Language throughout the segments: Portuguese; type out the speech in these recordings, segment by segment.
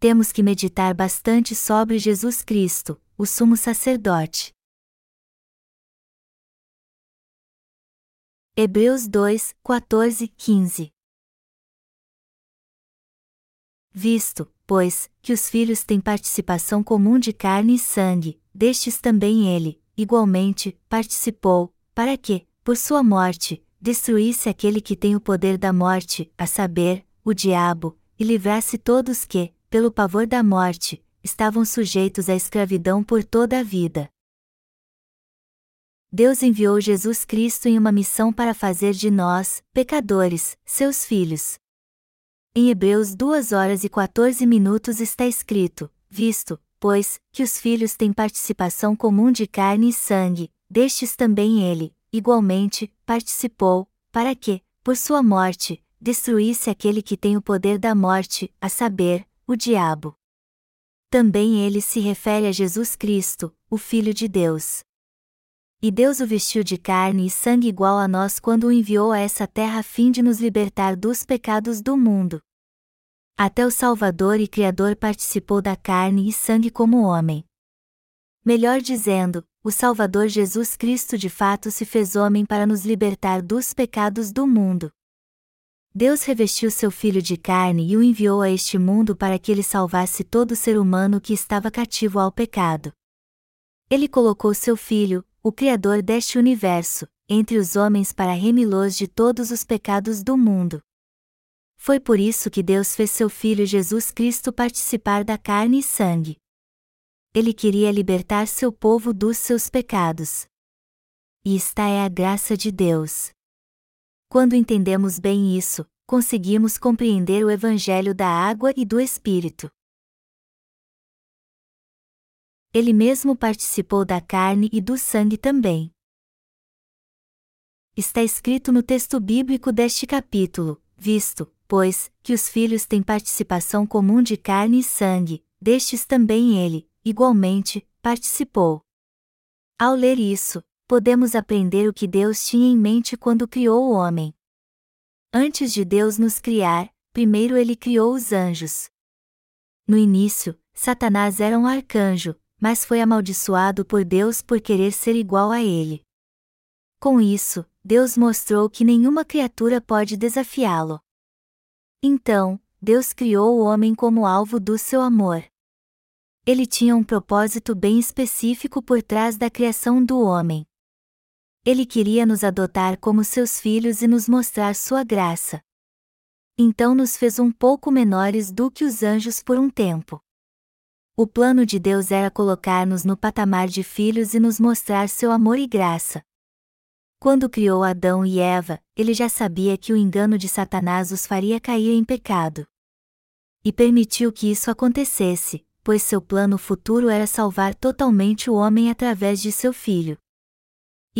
temos que meditar bastante sobre Jesus Cristo, o sumo sacerdote. Hebreus 2, 14, 15 Visto, pois, que os filhos têm participação comum de carne e sangue, destes também ele, igualmente, participou, para que, por sua morte, destruísse aquele que tem o poder da morte, a saber, o diabo, e livrasse todos que, pelo pavor da morte, estavam sujeitos à escravidão por toda a vida. Deus enviou Jesus Cristo em uma missão para fazer de nós, pecadores, seus filhos. Em Hebreus 2 horas e 14 minutos está escrito: Visto, pois, que os filhos têm participação comum de carne e sangue, destes também ele, igualmente, participou, para que, por sua morte, destruísse aquele que tem o poder da morte, a saber, o diabo. Também ele se refere a Jesus Cristo, o Filho de Deus. E Deus o vestiu de carne e sangue igual a nós quando o enviou a essa terra a fim de nos libertar dos pecados do mundo. Até o Salvador e Criador participou da carne e sangue como homem. Melhor dizendo, o Salvador Jesus Cristo de fato se fez homem para nos libertar dos pecados do mundo. Deus revestiu seu Filho de carne e o enviou a este mundo para que ele salvasse todo ser humano que estava cativo ao pecado. Ele colocou seu Filho, o Criador deste universo, entre os homens para remi-los de todos os pecados do mundo. Foi por isso que Deus fez seu Filho Jesus Cristo participar da carne e sangue. Ele queria libertar seu povo dos seus pecados. E esta é a graça de Deus. Quando entendemos bem isso, conseguimos compreender o Evangelho da água e do Espírito. Ele mesmo participou da carne e do sangue também. Está escrito no texto bíblico deste capítulo: visto, pois, que os filhos têm participação comum de carne e sangue, destes também ele, igualmente, participou. Ao ler isso, podemos aprender o que Deus tinha em mente quando criou o homem. Antes de Deus nos criar, primeiro ele criou os anjos. No início, Satanás era um arcanjo, mas foi amaldiçoado por Deus por querer ser igual a ele. Com isso, Deus mostrou que nenhuma criatura pode desafiá-lo. Então, Deus criou o homem como alvo do seu amor. Ele tinha um propósito bem específico por trás da criação do homem. Ele queria nos adotar como seus filhos e nos mostrar sua graça. Então nos fez um pouco menores do que os anjos por um tempo. O plano de Deus era colocar-nos no patamar de filhos e nos mostrar seu amor e graça. Quando criou Adão e Eva, ele já sabia que o engano de Satanás os faria cair em pecado. E permitiu que isso acontecesse, pois seu plano futuro era salvar totalmente o homem através de seu filho.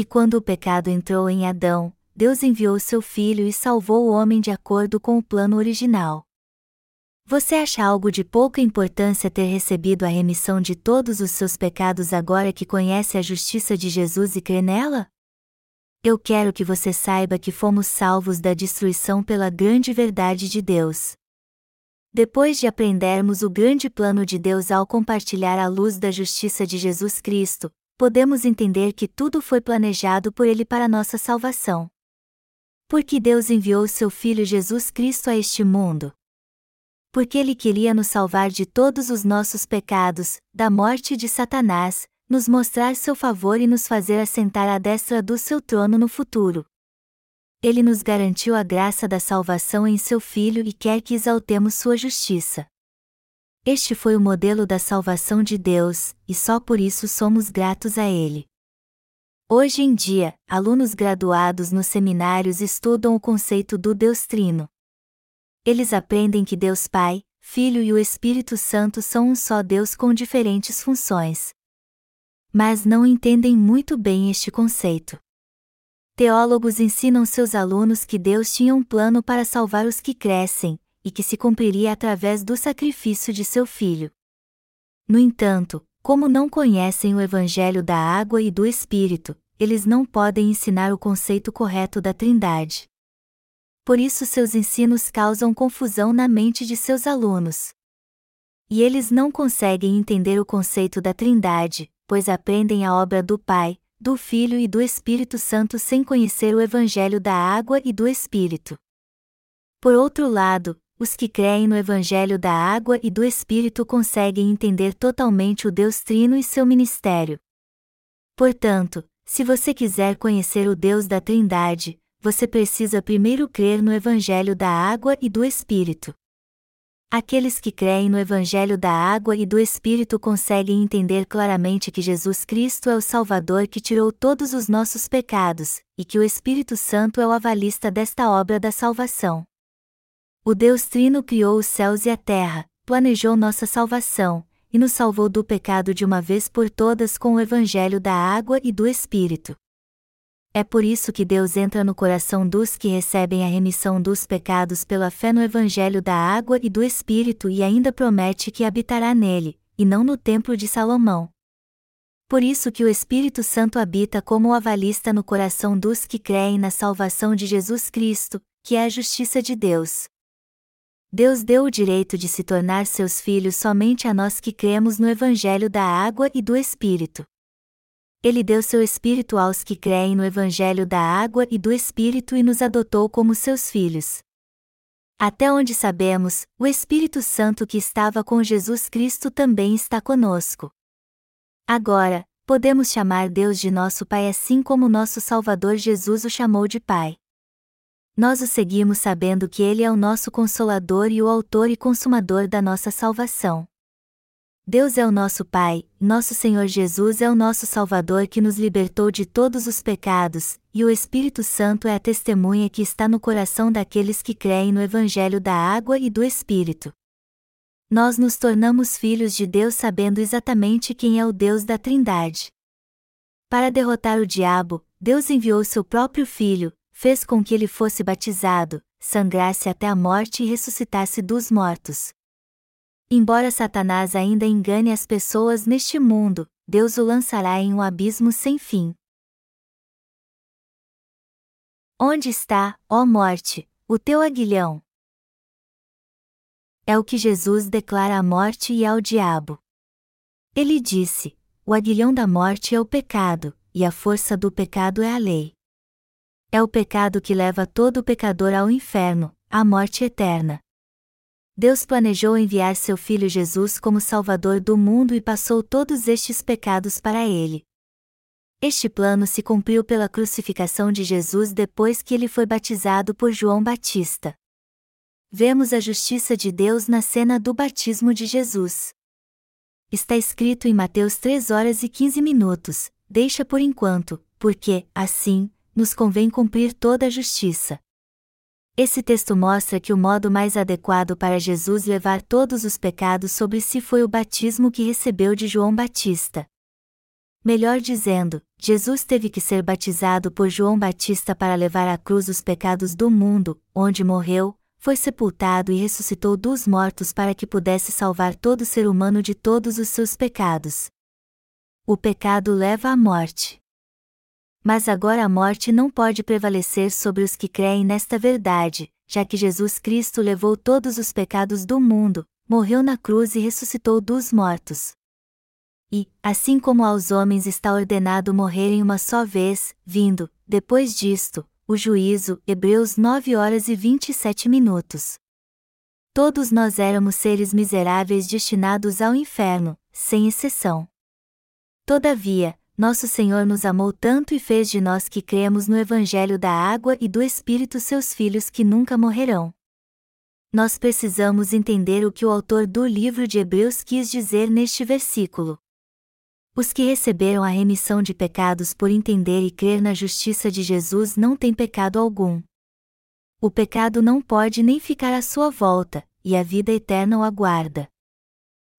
E quando o pecado entrou em Adão, Deus enviou seu filho e salvou o homem de acordo com o plano original. Você acha algo de pouca importância ter recebido a remissão de todos os seus pecados agora que conhece a justiça de Jesus e crê nela? Eu quero que você saiba que fomos salvos da destruição pela grande verdade de Deus. Depois de aprendermos o grande plano de Deus ao compartilhar a luz da justiça de Jesus Cristo, podemos entender que tudo foi planejado por Ele para nossa salvação. Porque Deus enviou seu Filho Jesus Cristo a este mundo, porque ele queria nos salvar de todos os nossos pecados, da morte de Satanás, nos mostrar seu favor e nos fazer assentar à destra do seu trono no futuro. Ele nos garantiu a graça da salvação em seu Filho e quer que exaltemos sua justiça. Este foi o modelo da salvação de Deus, e só por isso somos gratos a Ele. Hoje em dia, alunos graduados nos seminários estudam o conceito do Deus Trino. Eles aprendem que Deus Pai, Filho e o Espírito Santo são um só Deus com diferentes funções. Mas não entendem muito bem este conceito. Teólogos ensinam seus alunos que Deus tinha um plano para salvar os que crescem, e que se cumpriria através do sacrifício de seu filho. No entanto, como não conhecem o Evangelho da água e do Espírito, eles não podem ensinar o conceito correto da Trindade por isso seus ensinos causam confusão na mente de seus alunos. E eles não conseguem entender o conceito da Trindade, pois aprendem a obra do Pai, do Filho e do Espírito Santo sem conhecer o Evangelho da água e do Espírito. Por outro lado, os que creem no Evangelho da água e do Espírito conseguem entender totalmente o Deus Trino e seu ministério. Portanto, se você quiser conhecer o Deus da Trindade, você precisa primeiro crer no Evangelho da água e do Espírito. Aqueles que creem no Evangelho da água e do Espírito conseguem entender claramente que Jesus Cristo é o Salvador que tirou todos os nossos pecados, e que o Espírito Santo é o avalista desta obra da salvação. O Deus Trino criou os céus e a terra, planejou nossa salvação, e nos salvou do pecado de uma vez por todas com o Evangelho da água e do Espírito. É por isso que Deus entra no coração dos que recebem a remissão dos pecados pela fé no Evangelho da água e do Espírito e ainda promete que habitará nele, e não no templo de Salomão. Por isso que o Espírito Santo habita como o avalista no coração dos que creem na salvação de Jesus Cristo, que é a justiça de Deus. Deus deu o direito de se tornar seus filhos somente a nós que cremos no Evangelho da água e do Espírito. Ele deu seu Espírito aos que creem no Evangelho da água e do Espírito e nos adotou como seus filhos. Até onde sabemos, o Espírito Santo que estava com Jesus Cristo também está conosco. Agora, podemos chamar Deus de nosso Pai assim como nosso Salvador Jesus o chamou de Pai. Nós o seguimos sabendo que Ele é o nosso Consolador e o Autor e Consumador da nossa salvação. Deus é o nosso Pai, nosso Senhor Jesus é o nosso Salvador que nos libertou de todos os pecados, e o Espírito Santo é a testemunha que está no coração daqueles que creem no Evangelho da água e do Espírito. Nós nos tornamos filhos de Deus sabendo exatamente quem é o Deus da Trindade. Para derrotar o diabo, Deus enviou seu próprio Filho, fez com que ele fosse batizado, sangrasse até a morte e ressuscitasse dos mortos. Embora Satanás ainda engane as pessoas neste mundo, Deus o lançará em um abismo sem fim. Onde está, ó morte, o teu aguilhão? É o que Jesus declara à morte e ao diabo. Ele disse: O aguilhão da morte é o pecado, e a força do pecado é a lei. É o pecado que leva todo pecador ao inferno, à morte eterna. Deus planejou enviar seu Filho Jesus como Salvador do mundo e passou todos estes pecados para ele. Este plano se cumpriu pela crucificação de Jesus depois que ele foi batizado por João Batista. Vemos a justiça de Deus na cena do batismo de Jesus. Está escrito em Mateus 3 horas e 15 minutos: Deixa por enquanto, porque, assim, nos convém cumprir toda a justiça. Esse texto mostra que o modo mais adequado para Jesus levar todos os pecados sobre si foi o batismo que recebeu de João Batista. Melhor dizendo, Jesus teve que ser batizado por João Batista para levar à cruz os pecados do mundo, onde morreu, foi sepultado e ressuscitou dos mortos para que pudesse salvar todo ser humano de todos os seus pecados. O pecado leva à morte. Mas agora a morte não pode prevalecer sobre os que creem nesta verdade, já que Jesus Cristo levou todos os pecados do mundo, morreu na cruz e ressuscitou dos mortos. E, assim como aos homens está ordenado morrerem uma só vez, vindo, depois disto, o juízo, Hebreus 9 horas e 27 minutos. Todos nós éramos seres miseráveis destinados ao inferno, sem exceção. Todavia, nosso Senhor nos amou tanto e fez de nós que cremos no Evangelho da água e do Espírito seus filhos que nunca morrerão. Nós precisamos entender o que o autor do livro de Hebreus quis dizer neste versículo. Os que receberam a remissão de pecados por entender e crer na justiça de Jesus não têm pecado algum. O pecado não pode nem ficar à sua volta, e a vida eterna o aguarda.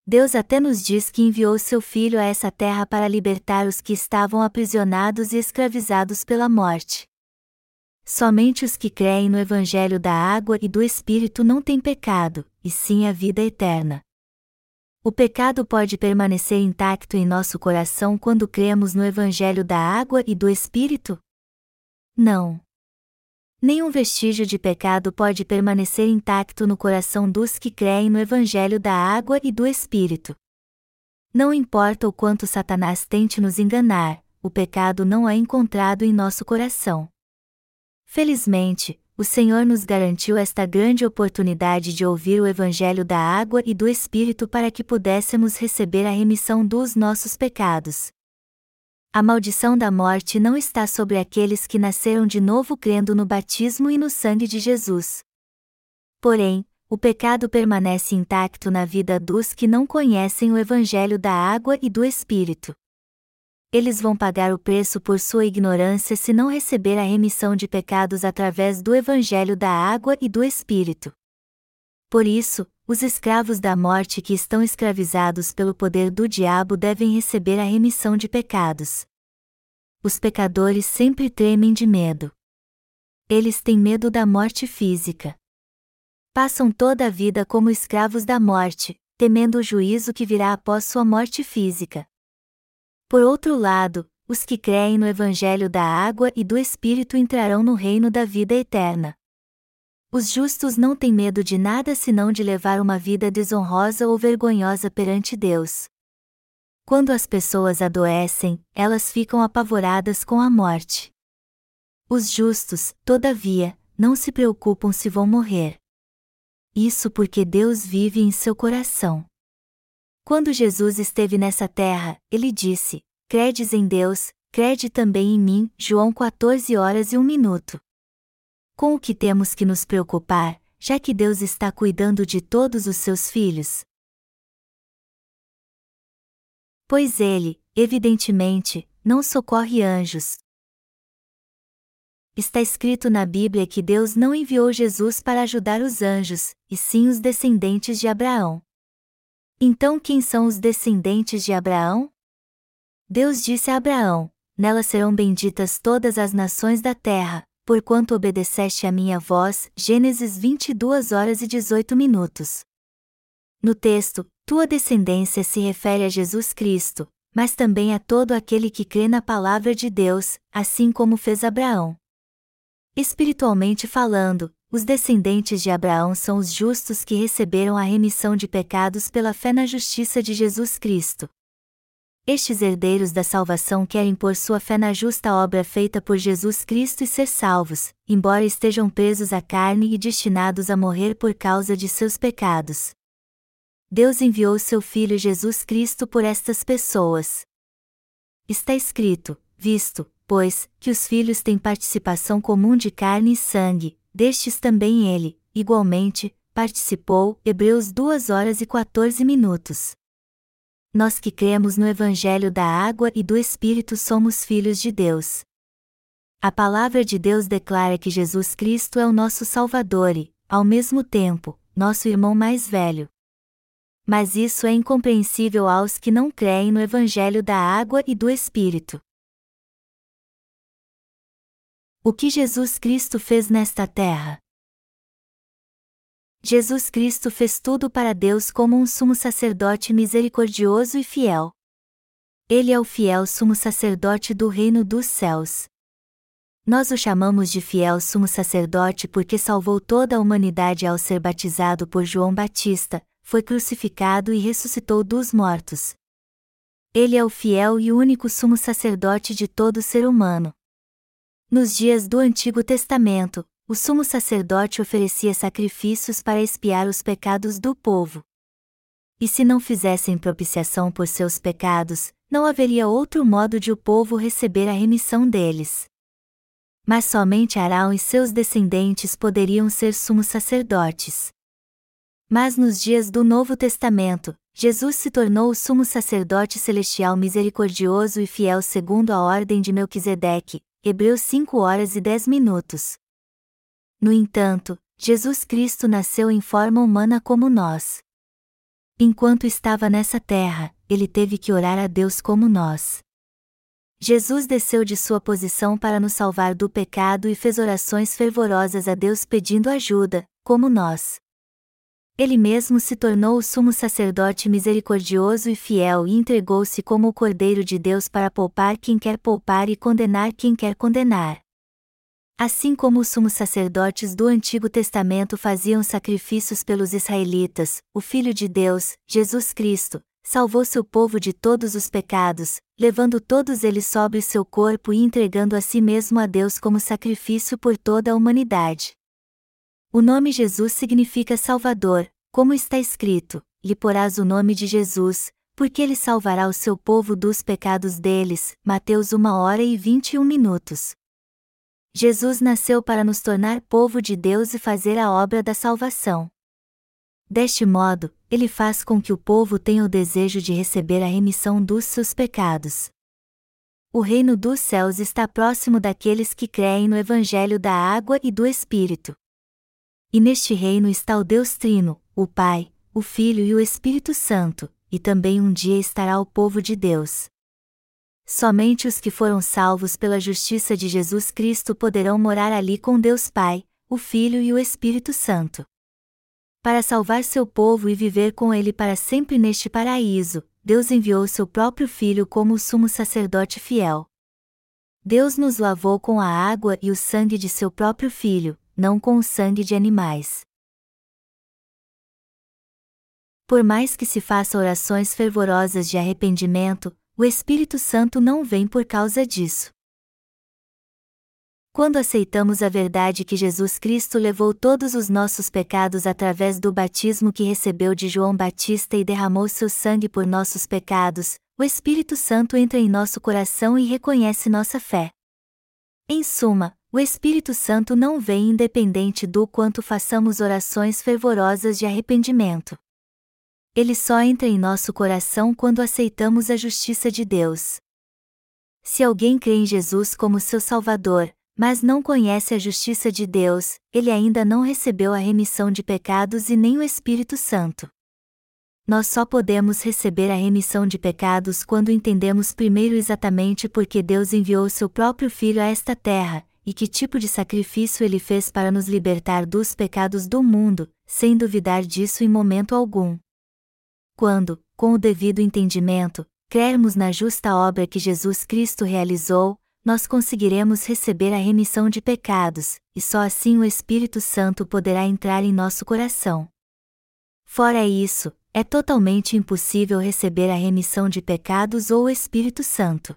Deus até nos diz que enviou seu Filho a essa terra para libertar os que estavam aprisionados e escravizados pela morte. Somente os que creem no Evangelho da água e do Espírito não têm pecado, e sim a vida eterna. O pecado pode permanecer intacto em nosso coração quando cremos no Evangelho da água e do Espírito? Não. Nenhum vestígio de pecado pode permanecer intacto no coração dos que creem no Evangelho da água e do Espírito. Não importa o quanto Satanás tente nos enganar, o pecado não é encontrado em nosso coração. Felizmente, o Senhor nos garantiu esta grande oportunidade de ouvir o Evangelho da água e do Espírito para que pudéssemos receber a remissão dos nossos pecados. A maldição da morte não está sobre aqueles que nasceram de novo crendo no batismo e no sangue de Jesus. Porém, o pecado permanece intacto na vida dos que não conhecem o Evangelho da água e do Espírito eles vão pagar o preço por sua ignorância se não receber a remissão de pecados através do Evangelho da água e do Espírito. Por isso, os escravos da morte que estão escravizados pelo poder do diabo devem receber a remissão de pecados. Os pecadores sempre tremem de medo. Eles têm medo da morte física. Passam toda a vida como escravos da morte, temendo o juízo que virá após sua morte física. Por outro lado, os que creem no Evangelho da água e do Espírito entrarão no reino da vida eterna. Os justos não têm medo de nada senão de levar uma vida desonrosa ou vergonhosa perante Deus. Quando as pessoas adoecem, elas ficam apavoradas com a morte. Os justos, todavia, não se preocupam se vão morrer. Isso porque Deus vive em seu coração. Quando Jesus esteve nessa terra, ele disse: Credes em Deus, crede também em mim. João 14 horas e 1 minuto. Com o que temos que nos preocupar, já que Deus está cuidando de todos os seus filhos? Pois ele, evidentemente, não socorre anjos. Está escrito na Bíblia que Deus não enviou Jesus para ajudar os anjos, e sim os descendentes de Abraão. Então quem são os descendentes de Abraão? Deus disse a Abraão: Nela serão benditas todas as nações da terra, porquanto obedeceste a minha voz. Gênesis 22 horas e 18 minutos. No texto, tua descendência se refere a Jesus Cristo, mas também a todo aquele que crê na palavra de Deus, assim como fez Abraão. Espiritualmente falando, os descendentes de Abraão são os justos que receberam a remissão de pecados pela fé na justiça de Jesus Cristo. Estes herdeiros da salvação querem pôr sua fé na justa obra feita por Jesus Cristo e ser salvos, embora estejam presos à carne e destinados a morrer por causa de seus pecados. Deus enviou seu Filho Jesus Cristo por estas pessoas. Está escrito: visto, pois, que os filhos têm participação comum de carne e sangue, destes também ele, igualmente, participou. Hebreus 2 horas e 14 minutos. Nós que cremos no Evangelho da água e do Espírito somos filhos de Deus. A palavra de Deus declara que Jesus Cristo é o nosso Salvador e, ao mesmo tempo, nosso irmão mais velho. Mas isso é incompreensível aos que não creem no Evangelho da água e do Espírito. O que Jesus Cristo fez nesta terra? Jesus Cristo fez tudo para Deus como um sumo sacerdote misericordioso e fiel. Ele é o fiel sumo sacerdote do reino dos céus. Nós o chamamos de fiel sumo sacerdote porque salvou toda a humanidade ao ser batizado por João Batista, foi crucificado e ressuscitou dos mortos. Ele é o fiel e único sumo sacerdote de todo ser humano. Nos dias do Antigo Testamento, o sumo sacerdote oferecia sacrifícios para expiar os pecados do povo. E se não fizessem propiciação por seus pecados, não haveria outro modo de o povo receber a remissão deles. Mas somente Arão e seus descendentes poderiam ser sumos sacerdotes. Mas nos dias do Novo Testamento, Jesus se tornou o sumo sacerdote celestial misericordioso e fiel segundo a ordem de Melquisedeque, Hebreus 5 horas e 10 minutos. No entanto, Jesus Cristo nasceu em forma humana como nós. Enquanto estava nessa terra, ele teve que orar a Deus como nós. Jesus desceu de sua posição para nos salvar do pecado e fez orações fervorosas a Deus pedindo ajuda, como nós. Ele mesmo se tornou o sumo sacerdote misericordioso e fiel e entregou-se como o Cordeiro de Deus para poupar quem quer poupar e condenar quem quer condenar. Assim como os sumos sacerdotes do Antigo Testamento faziam sacrifícios pelos israelitas, o Filho de Deus, Jesus Cristo, salvou seu povo de todos os pecados, levando todos eles sobre seu corpo e entregando a si mesmo a Deus como sacrifício por toda a humanidade. O nome Jesus significa Salvador, como está escrito: lhe porás o nome de Jesus, porque ele salvará o seu povo dos pecados deles. Mateus 1 hora e 21 minutos. Jesus nasceu para nos tornar povo de Deus e fazer a obra da salvação. Deste modo, ele faz com que o povo tenha o desejo de receber a remissão dos seus pecados. O reino dos céus está próximo daqueles que creem no Evangelho da água e do Espírito. E neste reino está o Deus Trino, o Pai, o Filho e o Espírito Santo, e também um dia estará o povo de Deus. Somente os que foram salvos pela justiça de Jesus Cristo poderão morar ali com Deus Pai, o Filho e o Espírito Santo. Para salvar seu povo e viver com ele para sempre neste paraíso, Deus enviou seu próprio Filho como o sumo sacerdote fiel. Deus nos lavou com a água e o sangue de seu próprio Filho, não com o sangue de animais. Por mais que se faça orações fervorosas de arrependimento, o Espírito Santo não vem por causa disso. Quando aceitamos a verdade que Jesus Cristo levou todos os nossos pecados através do batismo que recebeu de João Batista e derramou seu sangue por nossos pecados, o Espírito Santo entra em nosso coração e reconhece nossa fé. Em suma, o Espírito Santo não vem independente do quanto façamos orações fervorosas de arrependimento. Ele só entra em nosso coração quando aceitamos a justiça de Deus. Se alguém crê em Jesus como seu Salvador, mas não conhece a justiça de Deus, ele ainda não recebeu a remissão de pecados e nem o Espírito Santo. Nós só podemos receber a remissão de pecados quando entendemos primeiro exatamente por que Deus enviou seu próprio Filho a esta terra, e que tipo de sacrifício ele fez para nos libertar dos pecados do mundo, sem duvidar disso em momento algum. Quando, com o devido entendimento, crermos na justa obra que Jesus Cristo realizou, nós conseguiremos receber a remissão de pecados, e só assim o Espírito Santo poderá entrar em nosso coração. Fora isso, é totalmente impossível receber a remissão de pecados ou o Espírito Santo.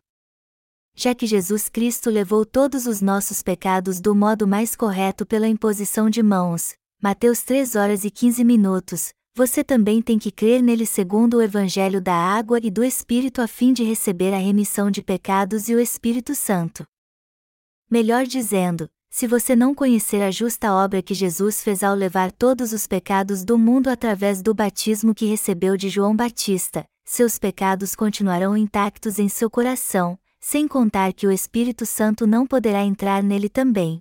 Já que Jesus Cristo levou todos os nossos pecados do modo mais correto pela imposição de mãos, Mateus 3 horas e 15 minutos, você também tem que crer nele segundo o Evangelho da água e do Espírito a fim de receber a remissão de pecados e o Espírito Santo. Melhor dizendo, se você não conhecer a justa obra que Jesus fez ao levar todos os pecados do mundo através do batismo que recebeu de João Batista, seus pecados continuarão intactos em seu coração, sem contar que o Espírito Santo não poderá entrar nele também.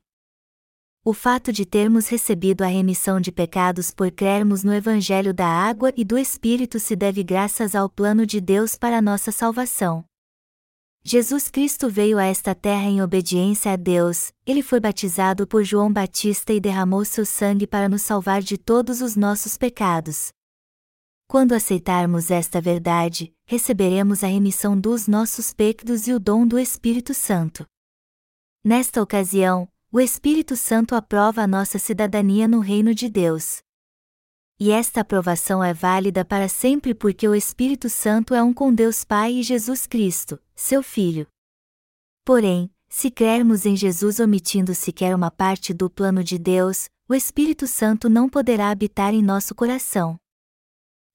O fato de termos recebido a remissão de pecados por crermos no Evangelho da Água e do Espírito se deve graças ao plano de Deus para nossa salvação. Jesus Cristo veio a esta terra em obediência a Deus, ele foi batizado por João Batista e derramou seu sangue para nos salvar de todos os nossos pecados. Quando aceitarmos esta verdade, receberemos a remissão dos nossos pecados e o dom do Espírito Santo. Nesta ocasião, o Espírito Santo aprova a nossa cidadania no reino de Deus. E esta aprovação é válida para sempre porque o Espírito Santo é um com Deus Pai e Jesus Cristo, seu Filho. Porém, se crermos em Jesus omitindo sequer uma parte do plano de Deus, o Espírito Santo não poderá habitar em nosso coração.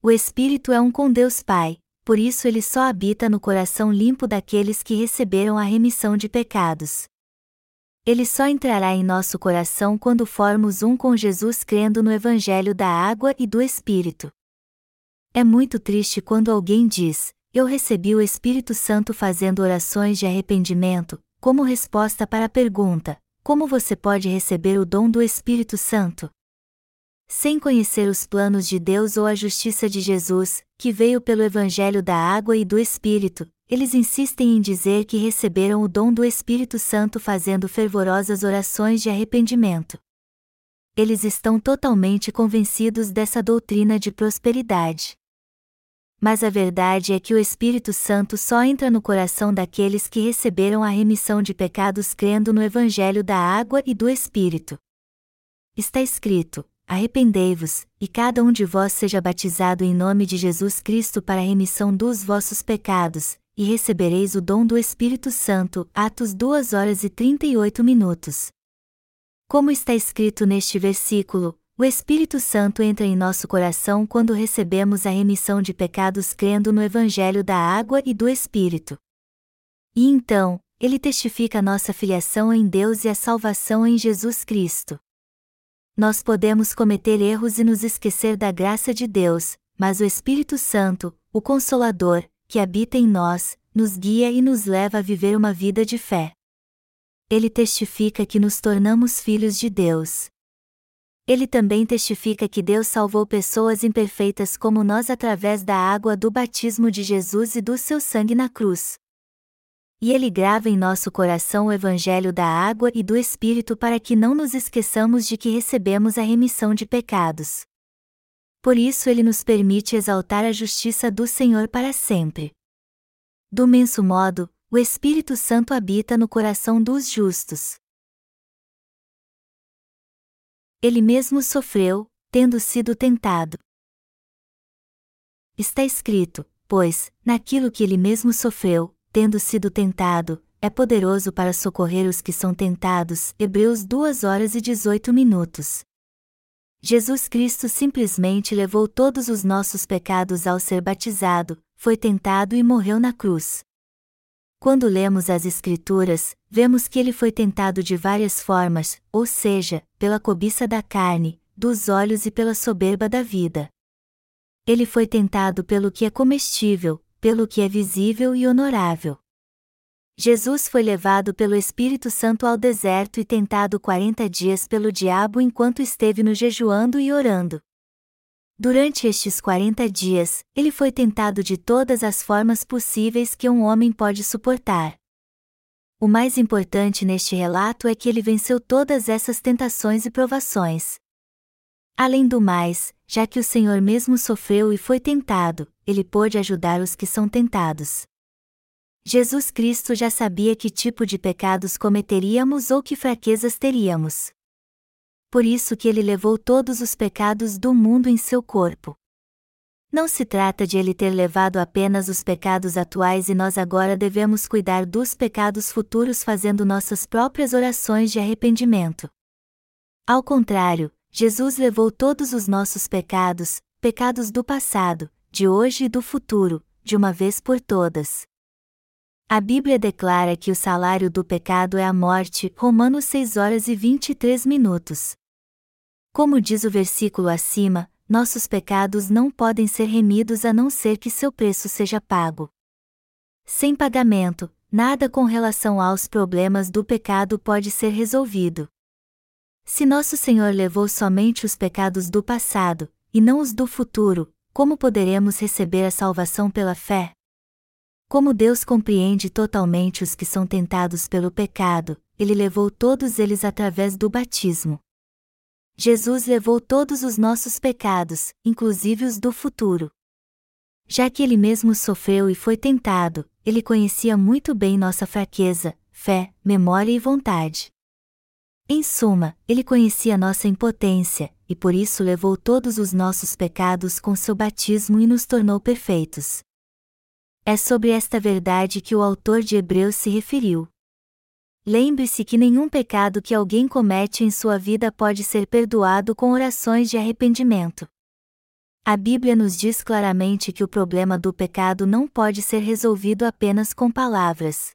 O Espírito é um com Deus Pai, por isso ele só habita no coração limpo daqueles que receberam a remissão de pecados. Ele só entrará em nosso coração quando formos um com Jesus crendo no Evangelho da água e do Espírito. É muito triste quando alguém diz: Eu recebi o Espírito Santo fazendo orações de arrependimento, como resposta para a pergunta: Como você pode receber o dom do Espírito Santo? Sem conhecer os planos de Deus ou a justiça de Jesus, que veio pelo Evangelho da água e do Espírito, eles insistem em dizer que receberam o dom do Espírito Santo fazendo fervorosas orações de arrependimento. Eles estão totalmente convencidos dessa doutrina de prosperidade. mas a verdade é que o Espírito Santo só entra no coração daqueles que receberam a remissão de pecados crendo no Evangelho da água e do Espírito. Está escrito: Arrependei-vos, e cada um de vós seja batizado em nome de Jesus Cristo para a remissão dos vossos pecados, e recebereis o dom do Espírito Santo. Atos 2 horas e 38 minutos. Como está escrito neste versículo, o Espírito Santo entra em nosso coração quando recebemos a remissão de pecados crendo no Evangelho da água e do Espírito. E então, ele testifica nossa filiação em Deus e a salvação em Jesus Cristo. Nós podemos cometer erros e nos esquecer da graça de Deus, mas o Espírito Santo, o Consolador, que habita em nós, nos guia e nos leva a viver uma vida de fé. Ele testifica que nos tornamos filhos de Deus. Ele também testifica que Deus salvou pessoas imperfeitas como nós através da água do batismo de Jesus e do seu sangue na cruz. E ele grava em nosso coração o evangelho da água e do Espírito para que não nos esqueçamos de que recebemos a remissão de pecados. Por isso ele nos permite exaltar a justiça do Senhor para sempre. Do menso modo, o Espírito Santo habita no coração dos justos ele mesmo sofreu, tendo sido tentado. Está escrito, pois, naquilo que ele mesmo sofreu, tendo sido tentado, é poderoso para socorrer os que são tentados. Hebreus 2 horas e 18 minutos. Jesus Cristo simplesmente levou todos os nossos pecados ao ser batizado, foi tentado e morreu na cruz. Quando lemos as Escrituras, vemos que ele foi tentado de várias formas, ou seja, pela cobiça da carne, dos olhos e pela soberba da vida. Ele foi tentado pelo que é comestível, pelo que é visível e honorável. Jesus foi levado pelo Espírito Santo ao deserto e tentado quarenta dias pelo diabo enquanto esteve no jejuando e orando. Durante estes 40 dias, ele foi tentado de todas as formas possíveis que um homem pode suportar. O mais importante neste relato é que ele venceu todas essas tentações e provações. Além do mais, já que o Senhor mesmo sofreu e foi tentado, ele pôde ajudar os que são tentados. Jesus Cristo já sabia que tipo de pecados cometeríamos ou que fraquezas teríamos por isso que ele levou todos os pecados do mundo em seu corpo. Não se trata de ele ter levado apenas os pecados atuais e nós agora devemos cuidar dos pecados futuros fazendo nossas próprias orações de arrependimento. Ao contrário, Jesus levou todos os nossos pecados, pecados do passado, de hoje e do futuro, de uma vez por todas. A Bíblia declara que o salário do pecado é a morte, Romanos 6 horas e 23 minutos. Como diz o versículo acima, nossos pecados não podem ser remidos a não ser que seu preço seja pago. Sem pagamento, nada com relação aos problemas do pecado pode ser resolvido. Se nosso Senhor levou somente os pecados do passado, e não os do futuro, como poderemos receber a salvação pela fé? Como Deus compreende totalmente os que são tentados pelo pecado, ele levou todos eles através do batismo. Jesus levou todos os nossos pecados, inclusive os do futuro. Já que ele mesmo sofreu e foi tentado, ele conhecia muito bem nossa fraqueza, fé, memória e vontade. Em suma, ele conhecia nossa impotência, e por isso levou todos os nossos pecados com seu batismo e nos tornou perfeitos. É sobre esta verdade que o autor de Hebreus se referiu. Lembre-se que nenhum pecado que alguém comete em sua vida pode ser perdoado com orações de arrependimento. A Bíblia nos diz claramente que o problema do pecado não pode ser resolvido apenas com palavras.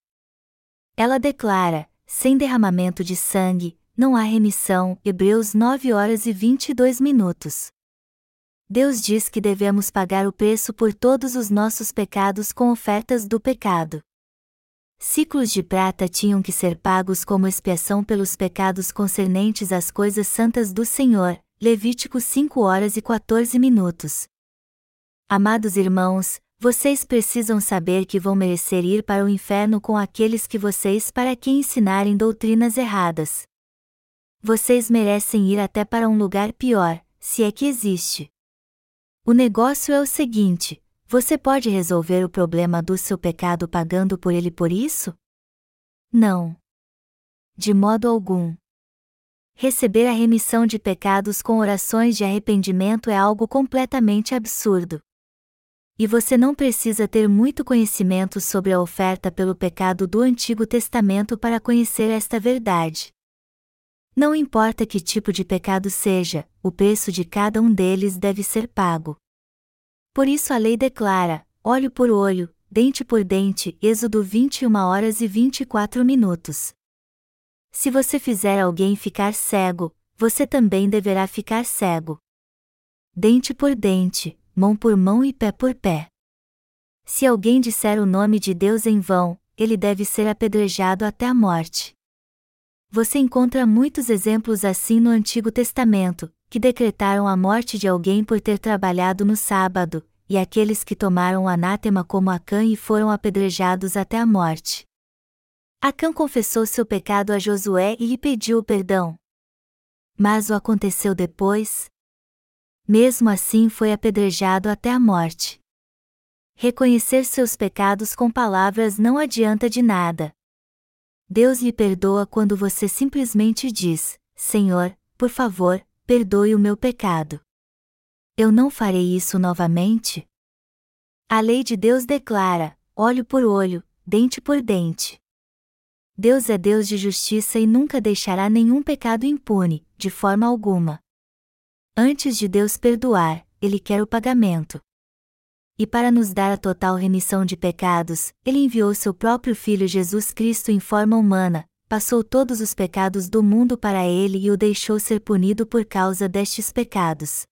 Ela declara: sem derramamento de sangue, não há remissão. Hebreus 9 horas e 22 minutos. Deus diz que devemos pagar o preço por todos os nossos pecados com ofertas do pecado. Ciclos de prata tinham que ser pagos como expiação pelos pecados concernentes às coisas santas do Senhor. Levítico 5 horas e 14 minutos. Amados irmãos, vocês precisam saber que vão merecer ir para o inferno com aqueles que vocês para quem ensinarem doutrinas erradas. Vocês merecem ir até para um lugar pior, se é que existe. O negócio é o seguinte: Você pode resolver o problema do seu pecado pagando por ele por isso? Não. De modo algum. Receber a remissão de pecados com orações de arrependimento é algo completamente absurdo. E você não precisa ter muito conhecimento sobre a oferta pelo pecado do Antigo Testamento para conhecer esta verdade. Não importa que tipo de pecado seja, o preço de cada um deles deve ser pago. Por isso a lei declara: olho por olho, dente por dente, Êxodo 21 horas e 24 minutos. Se você fizer alguém ficar cego, você também deverá ficar cego. Dente por dente, mão por mão e pé por pé. Se alguém disser o nome de Deus em vão, ele deve ser apedrejado até a morte. Você encontra muitos exemplos assim no Antigo Testamento, que decretaram a morte de alguém por ter trabalhado no sábado, e aqueles que tomaram o anátema como Acã e foram apedrejados até a morte. Acã confessou seu pecado a Josué e lhe pediu perdão. Mas o aconteceu depois? Mesmo assim foi apedrejado até a morte. Reconhecer seus pecados com palavras não adianta de nada. Deus lhe perdoa quando você simplesmente diz: Senhor, por favor, perdoe o meu pecado. Eu não farei isso novamente? A lei de Deus declara: olho por olho, dente por dente. Deus é Deus de justiça e nunca deixará nenhum pecado impune, de forma alguma. Antes de Deus perdoar, Ele quer o pagamento e para nos dar a total remissão de pecados, ele enviou seu próprio Filho Jesus Cristo em forma humana, passou todos os pecados do mundo para ele e o deixou ser punido por causa destes pecados.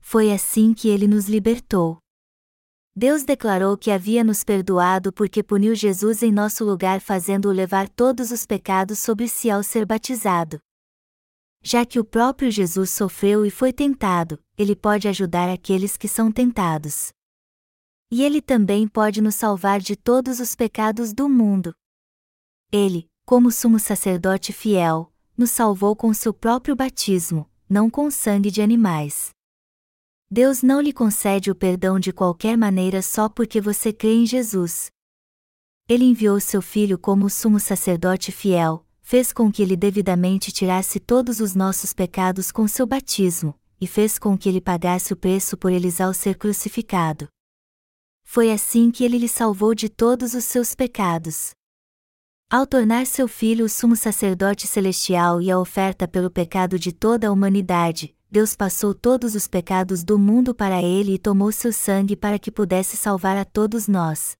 Foi assim que ele nos libertou. Deus declarou que havia nos perdoado porque puniu Jesus em nosso lugar, fazendo-o levar todos os pecados sobre si ao ser batizado. Já que o próprio Jesus sofreu e foi tentado, ele pode ajudar aqueles que são tentados. E Ele também pode nos salvar de todos os pecados do mundo. Ele, como sumo sacerdote fiel, nos salvou com seu próprio batismo, não com sangue de animais. Deus não lhe concede o perdão de qualquer maneira só porque você crê em Jesus. Ele enviou seu Filho como sumo sacerdote fiel, fez com que ele devidamente tirasse todos os nossos pecados com seu batismo, e fez com que ele pagasse o preço por eles ao ser crucificado. Foi assim que ele lhe salvou de todos os seus pecados. Ao tornar seu filho o sumo sacerdote celestial e a oferta pelo pecado de toda a humanidade, Deus passou todos os pecados do mundo para ele e tomou seu sangue para que pudesse salvar a todos nós.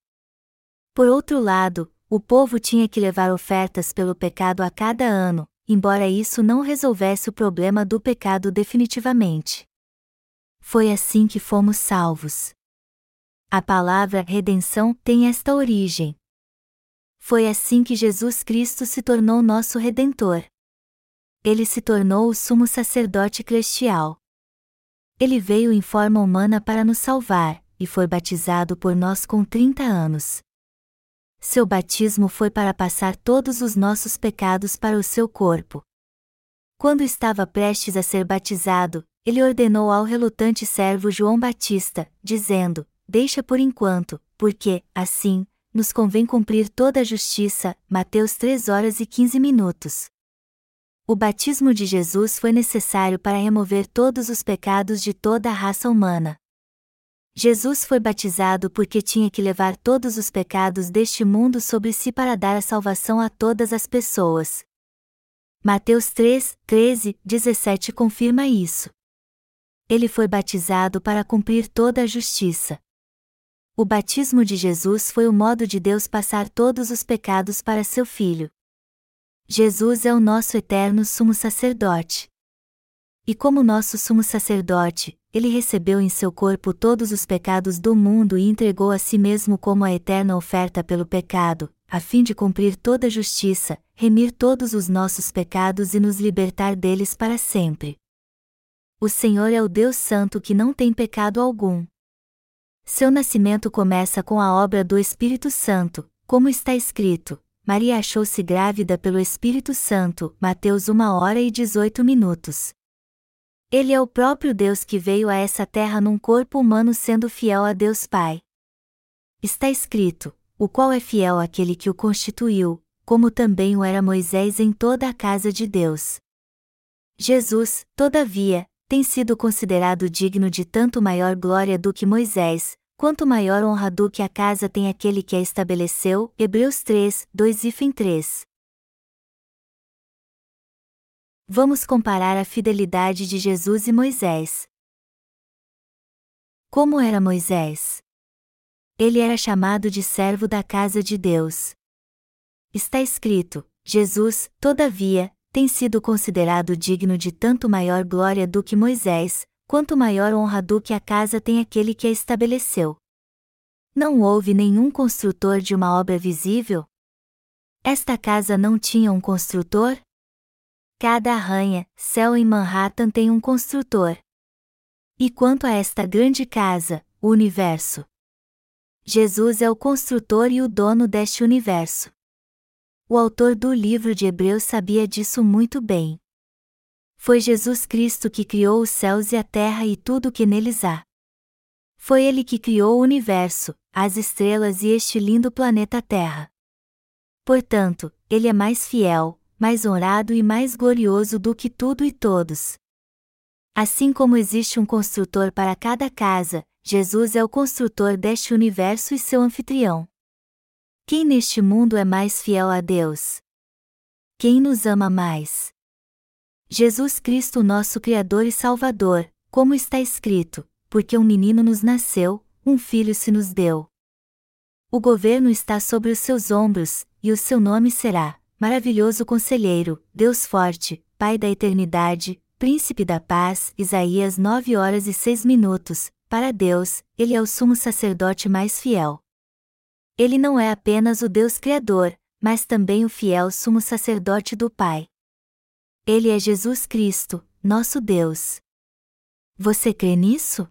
Por outro lado, o povo tinha que levar ofertas pelo pecado a cada ano, embora isso não resolvesse o problema do pecado definitivamente. Foi assim que fomos salvos. A palavra redenção tem esta origem. Foi assim que Jesus Cristo se tornou nosso redentor. Ele se tornou o sumo sacerdote celestial. Ele veio em forma humana para nos salvar, e foi batizado por nós com 30 anos. Seu batismo foi para passar todos os nossos pecados para o seu corpo. Quando estava prestes a ser batizado, ele ordenou ao relutante servo João Batista, dizendo: deixa por enquanto, porque, assim, nos convém cumprir toda a justiça. Mateus 3 horas e 15 minutos. O batismo de Jesus foi necessário para remover todos os pecados de toda a raça humana. Jesus foi batizado porque tinha que levar todos os pecados deste mundo sobre si para dar a salvação a todas as pessoas. Mateus 3, 13, 17 confirma isso. Ele foi batizado para cumprir toda a justiça. O batismo de Jesus foi o modo de Deus passar todos os pecados para seu Filho. Jesus é o nosso eterno sumo sacerdote. E como nosso sumo sacerdote, ele recebeu em seu corpo todos os pecados do mundo e entregou a si mesmo como a eterna oferta pelo pecado, a fim de cumprir toda a justiça, remir todos os nossos pecados e nos libertar deles para sempre. O Senhor é o Deus Santo que não tem pecado algum. Seu nascimento começa com a obra do Espírito Santo, como está escrito: Maria achou-se grávida pelo Espírito Santo, Mateus 1 hora e 18 minutos. Ele é o próprio Deus que veio a essa terra num corpo humano sendo fiel a Deus Pai. Está escrito: o qual é fiel àquele que o constituiu, como também o era Moisés em toda a casa de Deus. Jesus, todavia, tem sido considerado digno de tanto maior glória do que Moisés, quanto maior honra do que a casa tem aquele que a estabeleceu. Hebreus 3, 2 e 3. Vamos comparar a fidelidade de Jesus e Moisés. Como era Moisés? Ele era chamado de servo da casa de Deus. Está escrito: Jesus, todavia, tem sido considerado digno de tanto maior glória do que Moisés, quanto maior honra do que a casa tem aquele que a estabeleceu. Não houve nenhum construtor de uma obra visível? Esta casa não tinha um construtor? Cada arranha, céu em Manhattan tem um construtor. E quanto a esta grande casa, o universo, Jesus é o construtor e o dono deste universo. O autor do livro de Hebreus sabia disso muito bem. Foi Jesus Cristo que criou os céus e a terra e tudo o que neles há. Foi ele que criou o universo, as estrelas e este lindo planeta Terra. Portanto, ele é mais fiel, mais honrado e mais glorioso do que tudo e todos. Assim como existe um construtor para cada casa, Jesus é o construtor deste universo e seu anfitrião. Quem neste mundo é mais fiel a Deus? Quem nos ama mais? Jesus Cristo, nosso Criador e Salvador, como está escrito, porque um menino nos nasceu, um filho se nos deu. O governo está sobre os seus ombros, e o seu nome será: Maravilhoso Conselheiro, Deus Forte, Pai da Eternidade, Príncipe da Paz. Isaías 9 horas e 6 minutos, para Deus, ele é o sumo sacerdote mais fiel. Ele não é apenas o Deus Criador, mas também o fiel sumo sacerdote do Pai. Ele é Jesus Cristo, nosso Deus. Você crê nisso?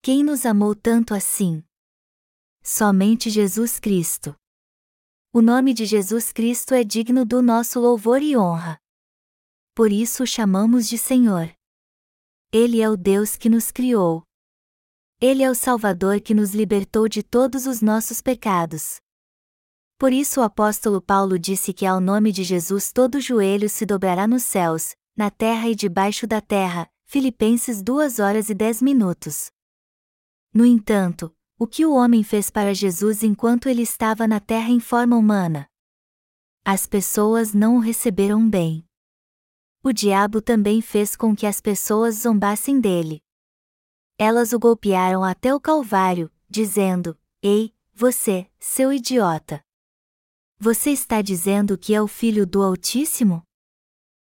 Quem nos amou tanto assim? Somente Jesus Cristo. O nome de Jesus Cristo é digno do nosso louvor e honra. Por isso o chamamos de Senhor. Ele é o Deus que nos criou. Ele é o Salvador que nos libertou de todos os nossos pecados. Por isso o apóstolo Paulo disse que ao nome de Jesus todo joelho se dobrará nos céus, na terra e debaixo da terra. Filipenses 2 horas e 10 minutos. No entanto, o que o homem fez para Jesus enquanto ele estava na terra em forma humana? As pessoas não o receberam bem. O diabo também fez com que as pessoas zombassem dele. Elas o golpearam até o Calvário, dizendo: Ei, você, seu idiota! Você está dizendo que é o filho do Altíssimo?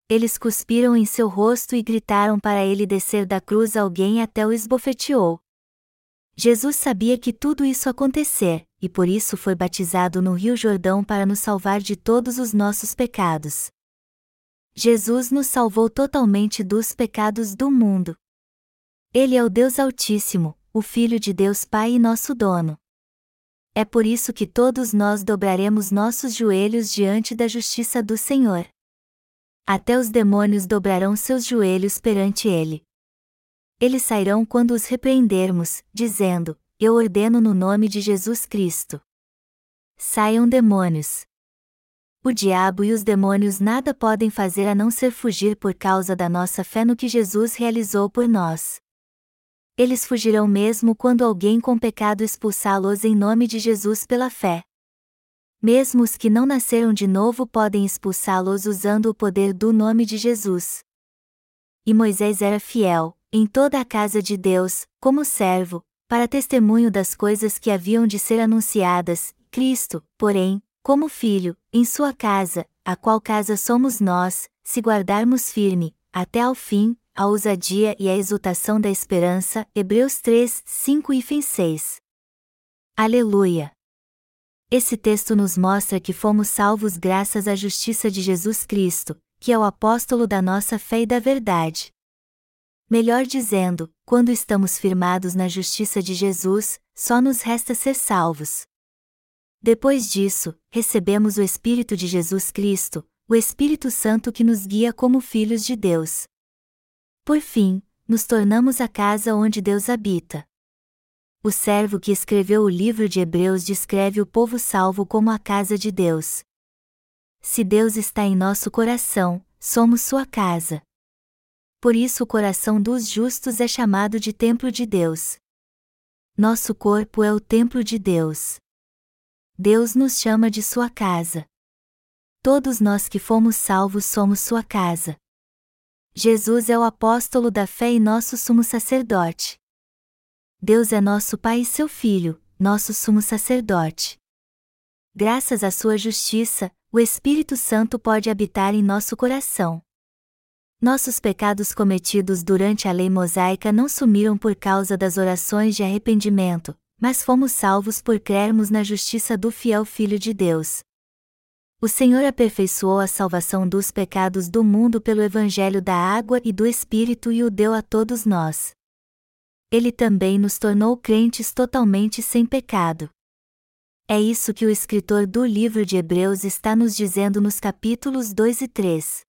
Eles cuspiram em seu rosto e gritaram para ele descer da cruz alguém até o esbofeteou. Jesus sabia que tudo isso acontecer, e por isso foi batizado no Rio Jordão para nos salvar de todos os nossos pecados. Jesus nos salvou totalmente dos pecados do mundo. Ele é o Deus Altíssimo, o Filho de Deus Pai e nosso dono. É por isso que todos nós dobraremos nossos joelhos diante da justiça do Senhor. Até os demônios dobrarão seus joelhos perante Ele. Eles sairão quando os repreendermos, dizendo: Eu ordeno no nome de Jesus Cristo. Saiam demônios. O diabo e os demônios nada podem fazer a não ser fugir por causa da nossa fé no que Jesus realizou por nós. Eles fugirão mesmo quando alguém com pecado expulsá-los em nome de Jesus pela fé. Mesmo os que não nasceram de novo podem expulsá-los usando o poder do nome de Jesus. E Moisés era fiel, em toda a casa de Deus, como servo, para testemunho das coisas que haviam de ser anunciadas, Cristo, porém, como filho, em sua casa, a qual casa somos nós, se guardarmos firme, até ao fim, a ousadia e a exultação da esperança. Hebreus 3, 5 e 6. Aleluia! Esse texto nos mostra que fomos salvos graças à justiça de Jesus Cristo, que é o apóstolo da nossa fé e da verdade. Melhor dizendo, quando estamos firmados na justiça de Jesus, só nos resta ser salvos. Depois disso, recebemos o Espírito de Jesus Cristo, o Espírito Santo que nos guia como filhos de Deus. Por fim, nos tornamos a casa onde Deus habita. O servo que escreveu o livro de Hebreus descreve o povo salvo como a casa de Deus. Se Deus está em nosso coração, somos sua casa. Por isso o coração dos justos é chamado de templo de Deus. Nosso corpo é o templo de Deus. Deus nos chama de sua casa. Todos nós que fomos salvos somos sua casa. Jesus é o apóstolo da fé e nosso sumo sacerdote. Deus é nosso Pai e seu Filho, nosso sumo sacerdote. Graças à sua justiça, o Espírito Santo pode habitar em nosso coração. Nossos pecados cometidos durante a lei mosaica não sumiram por causa das orações de arrependimento, mas fomos salvos por crermos na justiça do fiel Filho de Deus. O Senhor aperfeiçoou a salvação dos pecados do mundo pelo Evangelho da água e do Espírito e o deu a todos nós. Ele também nos tornou crentes totalmente sem pecado. É isso que o escritor do livro de Hebreus está nos dizendo nos capítulos 2 e 3.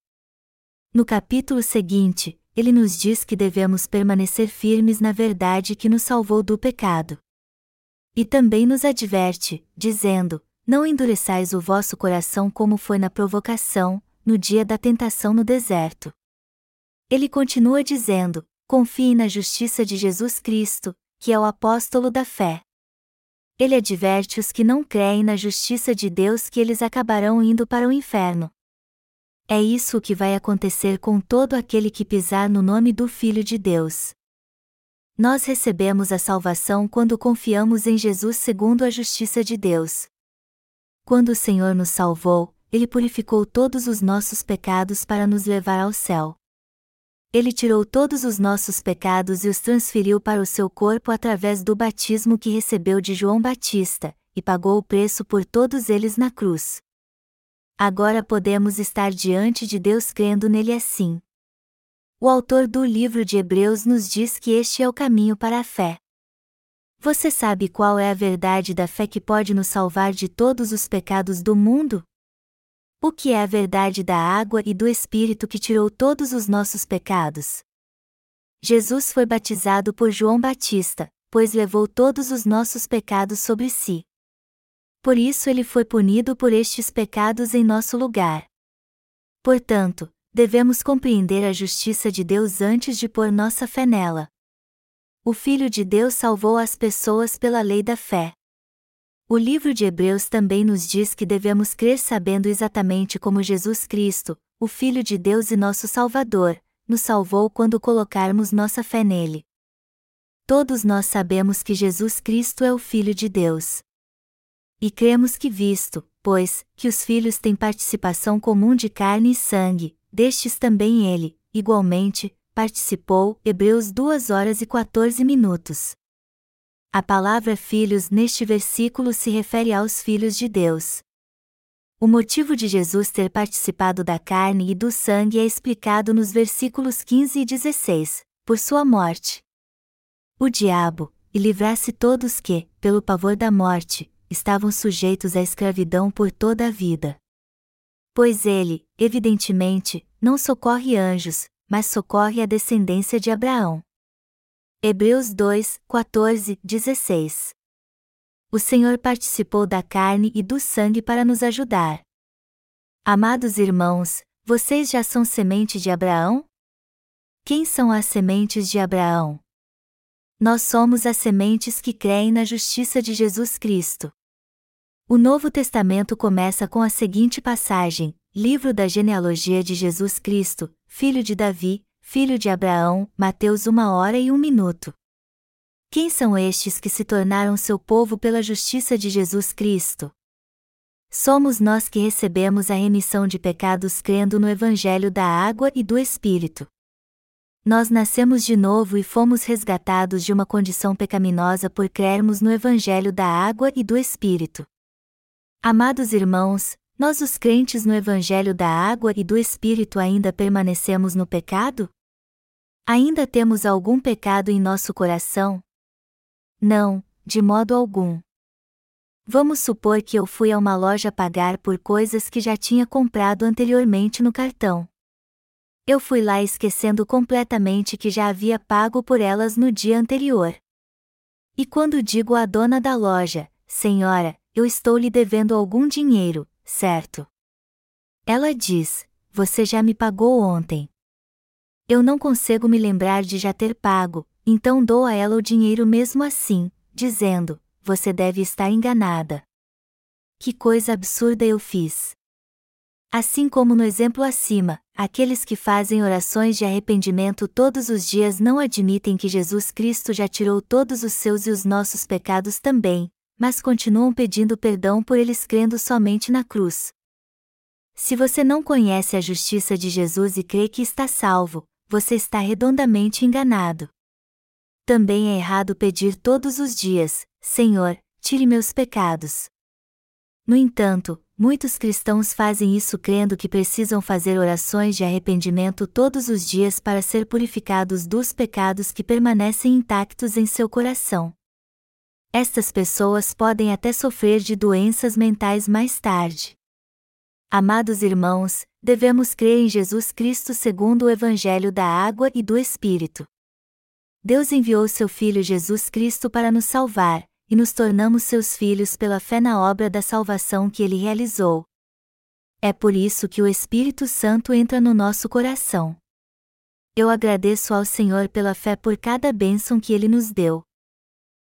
No capítulo seguinte, ele nos diz que devemos permanecer firmes na verdade que nos salvou do pecado. E também nos adverte, dizendo: não endureçais o vosso coração como foi na provocação, no dia da tentação no deserto. Ele continua dizendo: confiem na justiça de Jesus Cristo, que é o apóstolo da fé. Ele adverte os que não creem na justiça de Deus que eles acabarão indo para o inferno. É isso que vai acontecer com todo aquele que pisar no nome do Filho de Deus. Nós recebemos a salvação quando confiamos em Jesus segundo a justiça de Deus. Quando o Senhor nos salvou, Ele purificou todos os nossos pecados para nos levar ao céu. Ele tirou todos os nossos pecados e os transferiu para o seu corpo através do batismo que recebeu de João Batista, e pagou o preço por todos eles na cruz. Agora podemos estar diante de Deus crendo nele assim. O autor do livro de Hebreus nos diz que este é o caminho para a fé. Você sabe qual é a verdade da fé que pode nos salvar de todos os pecados do mundo? O que é a verdade da água e do Espírito que tirou todos os nossos pecados? Jesus foi batizado por João Batista, pois levou todos os nossos pecados sobre si. Por isso ele foi punido por estes pecados em nosso lugar. Portanto, devemos compreender a justiça de Deus antes de pôr nossa fé nela o Filho de Deus salvou as pessoas pela lei da fé. O livro de Hebreus também nos diz que devemos crer sabendo exatamente como Jesus Cristo, o Filho de Deus e nosso Salvador, nos salvou quando colocarmos nossa fé nele. Todos nós sabemos que Jesus Cristo é o Filho de Deus. E cremos que, visto, pois, que os filhos têm participação comum de carne e sangue, destes também ele, igualmente, participou, Hebreus 2 horas e 14 minutos. A palavra filhos neste versículo se refere aos filhos de Deus. O motivo de Jesus ter participado da carne e do sangue é explicado nos versículos 15 e 16, por sua morte. O diabo, e livrasse todos que, pelo pavor da morte, estavam sujeitos à escravidão por toda a vida. Pois ele, evidentemente, não socorre anjos, mas socorre a descendência de Abraão. Hebreus 2, 14, 16. O Senhor participou da carne e do sangue para nos ajudar. Amados irmãos, vocês já são semente de Abraão? Quem são as sementes de Abraão? Nós somos as sementes que creem na justiça de Jesus Cristo. O Novo Testamento começa com a seguinte passagem: Livro da genealogia de Jesus Cristo, filho de Davi, filho de Abraão, Mateus uma hora e um minuto. Quem são estes que se tornaram seu povo pela justiça de Jesus Cristo? Somos nós que recebemos a remissão de pecados crendo no Evangelho da água e do Espírito. Nós nascemos de novo e fomos resgatados de uma condição pecaminosa por crermos no Evangelho da água e do Espírito. Amados irmãos, nós, os crentes no Evangelho da Água e do Espírito, ainda permanecemos no pecado? Ainda temos algum pecado em nosso coração? Não, de modo algum. Vamos supor que eu fui a uma loja pagar por coisas que já tinha comprado anteriormente no cartão. Eu fui lá esquecendo completamente que já havia pago por elas no dia anterior. E quando digo à dona da loja, Senhora, eu estou lhe devendo algum dinheiro, certo? Ela diz: Você já me pagou ontem. Eu não consigo me lembrar de já ter pago, então dou a ela o dinheiro mesmo assim, dizendo: Você deve estar enganada. Que coisa absurda eu fiz! Assim como no exemplo acima, aqueles que fazem orações de arrependimento todos os dias não admitem que Jesus Cristo já tirou todos os seus e os nossos pecados também, mas continuam pedindo perdão por eles crendo somente na cruz. Se você não conhece a justiça de Jesus e crê que está salvo, você está redondamente enganado. Também é errado pedir todos os dias: Senhor, tire meus pecados. No entanto, muitos cristãos fazem isso crendo que precisam fazer orações de arrependimento todos os dias para ser purificados dos pecados que permanecem intactos em seu coração. Estas pessoas podem até sofrer de doenças mentais mais tarde. Amados irmãos, devemos crer em Jesus Cristo segundo o Evangelho da Água e do Espírito. Deus enviou seu Filho Jesus Cristo para nos salvar, e nos tornamos seus filhos pela fé na obra da salvação que ele realizou. É por isso que o Espírito Santo entra no nosso coração. Eu agradeço ao Senhor pela fé por cada bênção que ele nos deu.